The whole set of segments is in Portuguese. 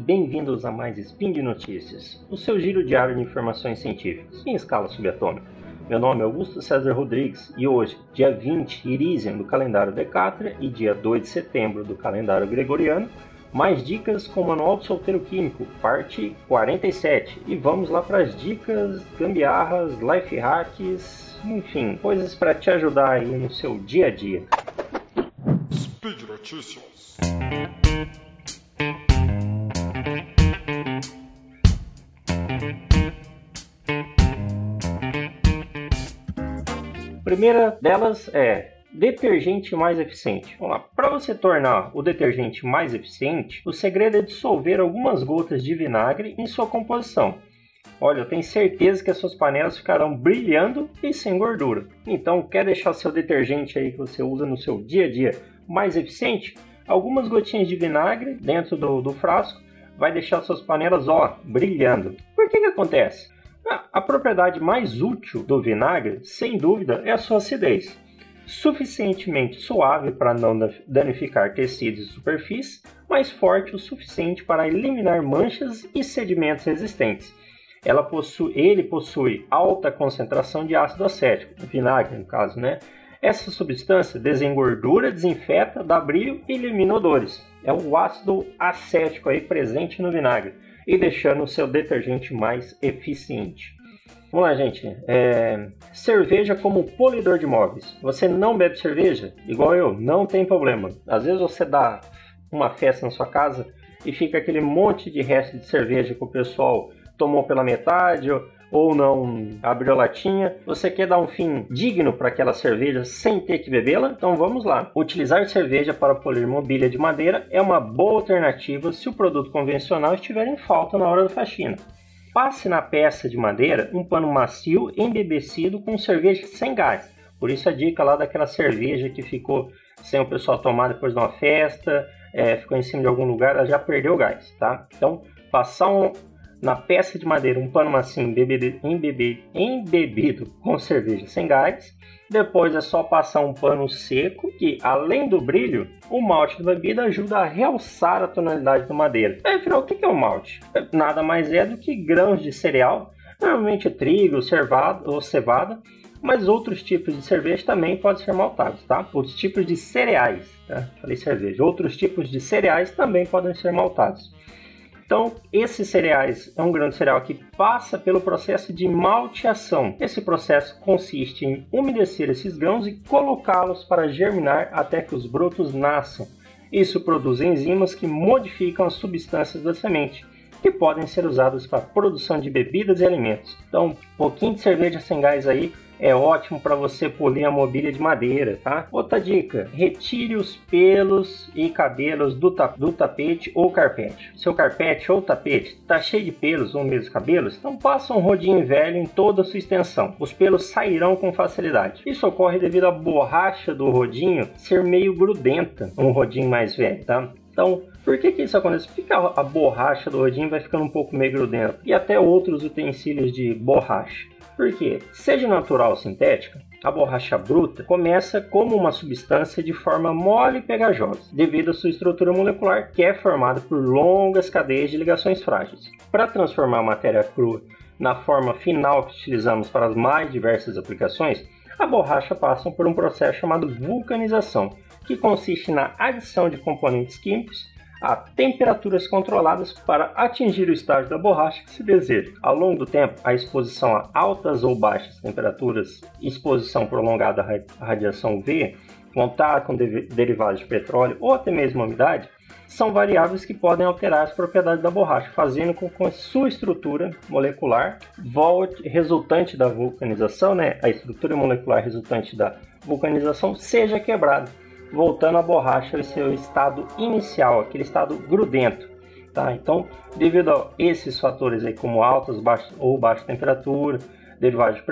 bem-vindos a mais Spin de Notícias, o seu giro diário de informações científicas em escala subatômica. Meu nome é Augusto César Rodrigues e hoje, dia 20 Irisian do calendário Decátria e dia 2 de setembro do calendário Gregoriano, mais dicas com o Manual do Solteiro Químico, parte 47. E vamos lá para as dicas, gambiarras, life hacks, enfim, coisas para te ajudar aí no seu dia a dia. Speed Notícias. Primeira delas é detergente mais eficiente. Vamos lá. Para você tornar o detergente mais eficiente, o segredo é dissolver algumas gotas de vinagre em sua composição. Olha, eu tenho certeza que as suas panelas ficarão brilhando e sem gordura. Então, quer deixar seu detergente aí que você usa no seu dia a dia mais eficiente? Algumas gotinhas de vinagre dentro do, do frasco vai deixar suas panelas, ó, brilhando. Por que que acontece? A propriedade mais útil do vinagre, sem dúvida, é a sua acidez. Suficientemente suave para não danificar tecidos e superfícies, mas forte o suficiente para eliminar manchas e sedimentos resistentes. Possui, ele possui alta concentração de ácido acético, vinagre no caso, né? Essa substância desengordura, desinfeta, dá brilho e elimina odores. É o ácido acético aí presente no vinagre e deixando o seu detergente mais eficiente. Vamos lá, gente. É... Cerveja como polidor de móveis. Você não bebe cerveja? Igual eu, não tem problema. Às vezes você dá uma festa na sua casa e fica aquele monte de resto de cerveja que o pessoal tomou pela metade ou não abriu a latinha. Você quer dar um fim digno para aquela cerveja sem ter que bebê-la? Então vamos lá. Utilizar cerveja para polir mobília de madeira é uma boa alternativa se o produto convencional estiver em falta na hora da faxina. Passe na peça de madeira um pano macio embebecido com cerveja sem gás. Por isso a dica lá daquela cerveja que ficou sem o pessoal tomar depois de uma festa, é, ficou em cima de algum lugar, ela já perdeu o gás, tá? Então, passar um, na peça de madeira um pano macio embebido, embebido, embebido com cerveja sem gás. Depois é só passar um pano seco que, além do brilho, o malte da bebida ajuda a realçar a tonalidade da madeira. Afinal, o que é o malte? Nada mais é do que grãos de cereal, normalmente trigo, cervado ou cevada, mas outros tipos de cerveja também podem ser maltados, tá? Outros tipos de cereais, tá? Falei cerveja. Outros tipos de cereais também podem ser maltados. Então, esses cereais é um grão de cereal que passa pelo processo de malteação. Esse processo consiste em umedecer esses grãos e colocá-los para germinar até que os brotos nasçam. Isso produz enzimas que modificam as substâncias da semente, que podem ser usadas para a produção de bebidas e alimentos. Então, um pouquinho de cerveja sem gás aí é ótimo para você polir a mobília de madeira, tá? Outra dica: retire os pelos e cabelos do, ta do tapete ou carpete. Seu carpete ou tapete está cheio de pelos ou mesmo cabelos, então passa um rodinho velho em toda a sua extensão. Os pelos sairão com facilidade. Isso ocorre devido à borracha do rodinho ser meio grudenta, um rodinho mais velho, tá? Então, por que, que isso acontece? Porque a borracha do rodinho vai ficando um pouco meio grudenta. E até outros utensílios de borracha. Porque, seja natural ou sintética, a borracha bruta começa como uma substância de forma mole e pegajosa, devido à sua estrutura molecular que é formada por longas cadeias de ligações frágeis. Para transformar a matéria crua na forma final que utilizamos para as mais diversas aplicações, a borracha passa por um processo chamado vulcanização, que consiste na adição de componentes químicos a temperaturas controladas para atingir o estágio da borracha que se deseja. Ao longo do tempo, a exposição a altas ou baixas temperaturas, exposição prolongada à radiação UV, contato com derivados de petróleo ou até mesmo umidade, são variáveis que podem alterar as propriedades da borracha, fazendo com que a sua estrutura molecular volte, resultante da vulcanização, né, a estrutura molecular resultante da vulcanização seja quebrada voltando a borracha ao seu estado inicial, aquele estado grudento. Tá? Então, devido a esses fatores aí, como altas baixas, ou baixa temperatura, derivados de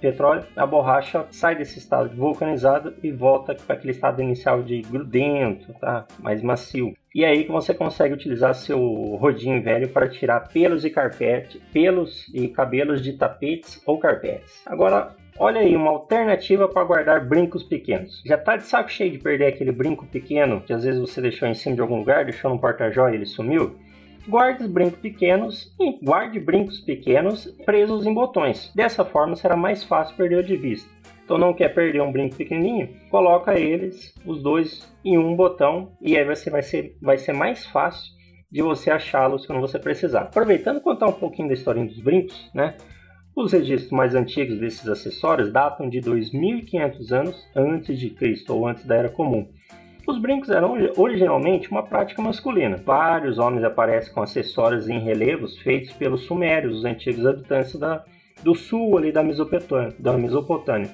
petróleo, a borracha sai desse estado vulcanizado e volta para aquele estado inicial de grudento, tá? mais macio. E aí que você consegue utilizar seu rodinho velho para tirar pelos e carpete, pelos e cabelos de tapetes ou carpetes. Agora, Olha aí, uma alternativa para guardar brincos pequenos. Já tá de saco cheio de perder aquele brinco pequeno que às vezes você deixou em cima de algum lugar, deixou no porta-joia e ele sumiu? Guarde brincos pequenos e guarde brincos pequenos presos em botões. Dessa forma será mais fácil perder de vista. Então não quer perder um brinco pequenininho, coloca eles, os dois, em um botão e aí você vai ser, vai ser mais fácil de você achá-los quando você precisar. Aproveitando contar um pouquinho da historinha dos brincos, né? Os registros mais antigos desses acessórios datam de 2.500 anos antes de Cristo ou antes da Era Comum. Os brincos eram originalmente uma prática masculina. Vários homens aparecem com acessórios em relevos feitos pelos sumérios, os antigos habitantes da, do sul ali da Mesopotâmia. Da Mesopotâmia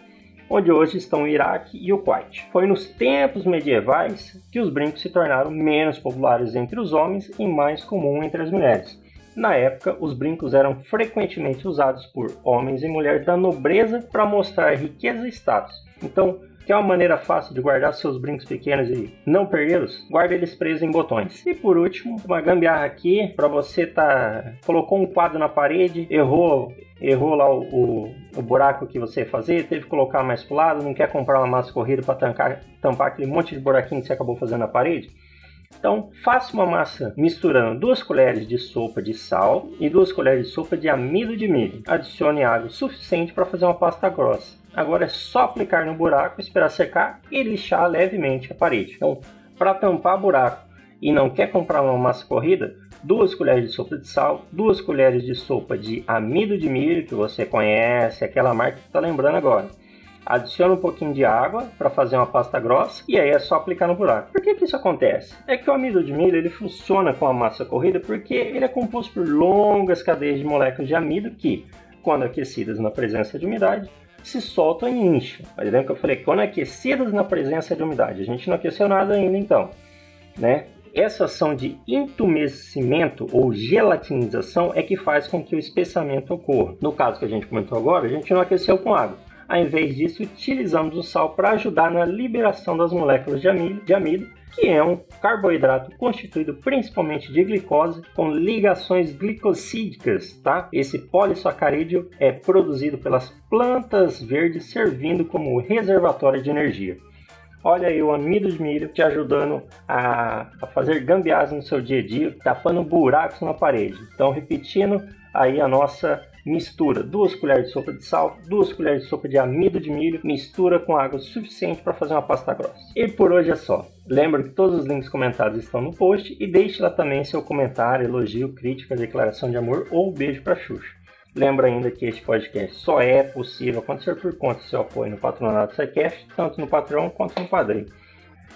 onde hoje estão o Iraque e o Kuwait. Foi nos tempos medievais que os brincos se tornaram menos populares entre os homens e mais comum entre as mulheres. Na época, os brincos eram frequentemente usados por homens e mulheres da nobreza para mostrar riqueza e status. Então, Quer uma maneira fácil de guardar seus brincos pequenos e não perdê-los? Guarde eles presos em botões. E por último, uma gambiarra aqui para você tá colocou um quadro na parede, errou errou lá o, o, o, buraco que você ia fazer, teve que colocar mais para o lado, não quer comprar uma massa corrida para tampar aquele monte de buraquinho que você acabou fazendo na parede. Então, faça uma massa misturando duas colheres de sopa de sal e duas colheres de sopa de amido de milho. Adicione água suficiente para fazer uma pasta grossa. Agora é só aplicar no buraco, esperar secar e lixar levemente a parede. Então, para tampar buraco e não quer comprar uma massa corrida, duas colheres de sopa de sal, duas colheres de sopa de amido de milho que você conhece, aquela marca que está lembrando agora. Adiciona um pouquinho de água para fazer uma pasta grossa e aí é só aplicar no buraco. Por que, que isso acontece? É que o amido de milho ele funciona com a massa corrida porque ele é composto por longas cadeias de moléculas de amido que, quando aquecidas na presença de umidade, se soltam e incham. Mas lembra que eu falei quando aquecidas na presença de umidade? A gente não aqueceu nada ainda então, né? Essa ação de entumecimento ou gelatinização é que faz com que o espessamento ocorra. No caso que a gente comentou agora, a gente não aqueceu com água. Ao invés disso, utilizamos o sal para ajudar na liberação das moléculas de amido, de amido que é um carboidrato constituído principalmente de glicose com ligações glicosídicas, tá? Esse polissacarídeo é produzido pelas plantas verdes servindo como reservatório de energia. Olha aí o amido de milho te ajudando a, a fazer gambiarras no seu dia a dia, tapando buracos na parede. Então, repetindo aí a nossa mistura duas colheres de sopa de sal, duas colheres de sopa de amido de milho, mistura com água suficiente para fazer uma pasta grossa. E por hoje é só. Lembra que todos os links comentados estão no post e deixe lá também seu comentário, elogio, crítica, declaração de amor ou beijo para Xuxa. Lembra ainda que este podcast só é possível acontecer por conta do seu apoio no patronato SciCast, tanto no Patreon quanto no Padrim.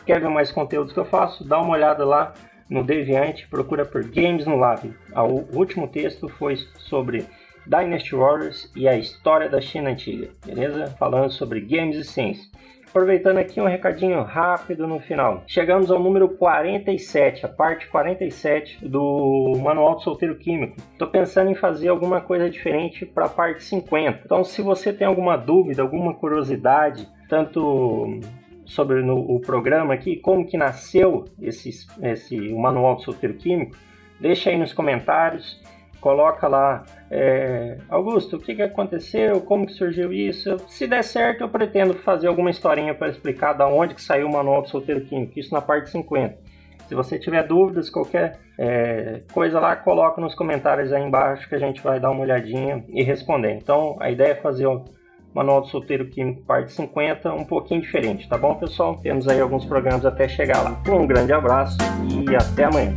Quer ver mais conteúdos que eu faço? Dá uma olhada lá no Deviante, procura por Games no Lab. O último texto foi sobre Dynasty Warriors e a história da China antiga, beleza? Falando sobre games e ciência. Aproveitando aqui um recadinho rápido no final. Chegamos ao número 47, a parte 47 do Manual do Solteiro Químico. Estou pensando em fazer alguma coisa diferente para a parte 50. Então, se você tem alguma dúvida, alguma curiosidade, tanto sobre no, o programa aqui, como que nasceu esse, esse o Manual do Solteiro Químico, deixa aí nos comentários coloca lá, é, Augusto, o que, que aconteceu, como que surgiu isso? Se der certo, eu pretendo fazer alguma historinha para explicar da onde que saiu o manual do solteiro químico, isso na parte 50. Se você tiver dúvidas, qualquer é, coisa lá, coloca nos comentários aí embaixo que a gente vai dar uma olhadinha e responder. Então, a ideia é fazer o Manual do Solteiro Químico, parte 50, um pouquinho diferente, tá bom, pessoal? Temos aí alguns programas até chegar lá. Um grande abraço e até amanhã.